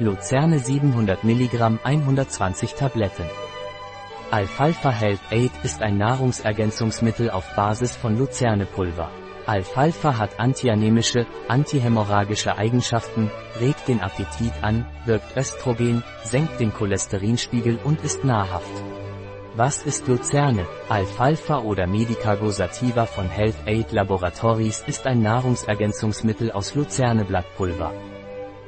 Luzerne 700 mg 120 Tabletten. Alfalfa Health Aid ist ein Nahrungsergänzungsmittel auf Basis von Luzernepulver. Alfalfa hat antianämische, antihämorrhagische Eigenschaften, regt den Appetit an, wirkt Östrogen, senkt den Cholesterinspiegel und ist nahrhaft. Was ist Luzerne? Alfalfa oder Medicago sativa von Health Aid Laboratories ist ein Nahrungsergänzungsmittel aus Luzerneblattpulver.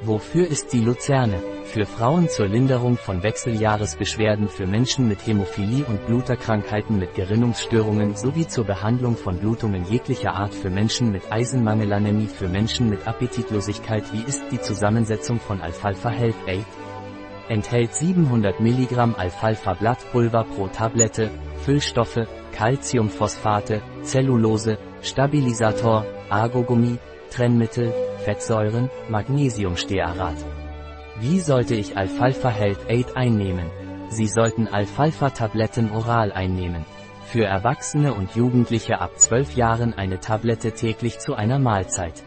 Wofür ist die Luzerne? Für Frauen zur Linderung von Wechseljahresbeschwerden für Menschen mit Hämophilie und Bluterkrankheiten mit Gerinnungsstörungen sowie zur Behandlung von Blutungen jeglicher Art für Menschen mit Eisenmangelanämie für Menschen mit Appetitlosigkeit Wie ist die Zusammensetzung von Alfalfa Health Aid? Enthält 700 mg Alfalfa-Blattpulver pro Tablette, Füllstoffe, Calciumphosphate, Zellulose, Stabilisator, Argogummi, Trennmittel, Fettsäuren, Magnesiumstearat. Wie sollte ich Alfalfa Health Aid einnehmen? Sie sollten Alfalfa-Tabletten oral einnehmen. Für Erwachsene und Jugendliche ab 12 Jahren eine Tablette täglich zu einer Mahlzeit.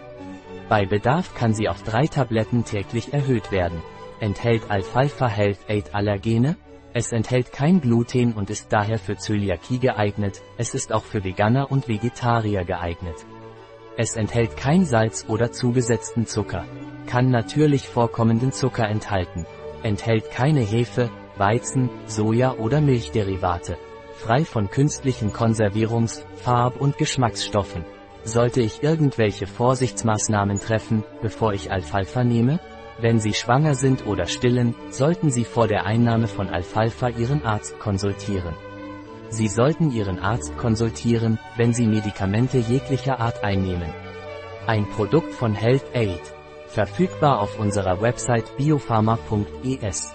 Bei Bedarf kann sie auf drei Tabletten täglich erhöht werden. Enthält Alfalfa Health Aid Allergene? Es enthält kein Gluten und ist daher für Zöliakie geeignet, es ist auch für Veganer und Vegetarier geeignet. Es enthält kein Salz oder zugesetzten Zucker. Kann natürlich vorkommenden Zucker enthalten. Enthält keine Hefe, Weizen, Soja oder Milchderivate. Frei von künstlichen Konservierungs-, Farb- und Geschmacksstoffen. Sollte ich irgendwelche Vorsichtsmaßnahmen treffen, bevor ich Alfalfa nehme? Wenn Sie schwanger sind oder stillen, sollten Sie vor der Einnahme von Alfalfa Ihren Arzt konsultieren. Sie sollten Ihren Arzt konsultieren, wenn Sie Medikamente jeglicher Art einnehmen. Ein Produkt von Health Aid. Verfügbar auf unserer Website biopharma.es.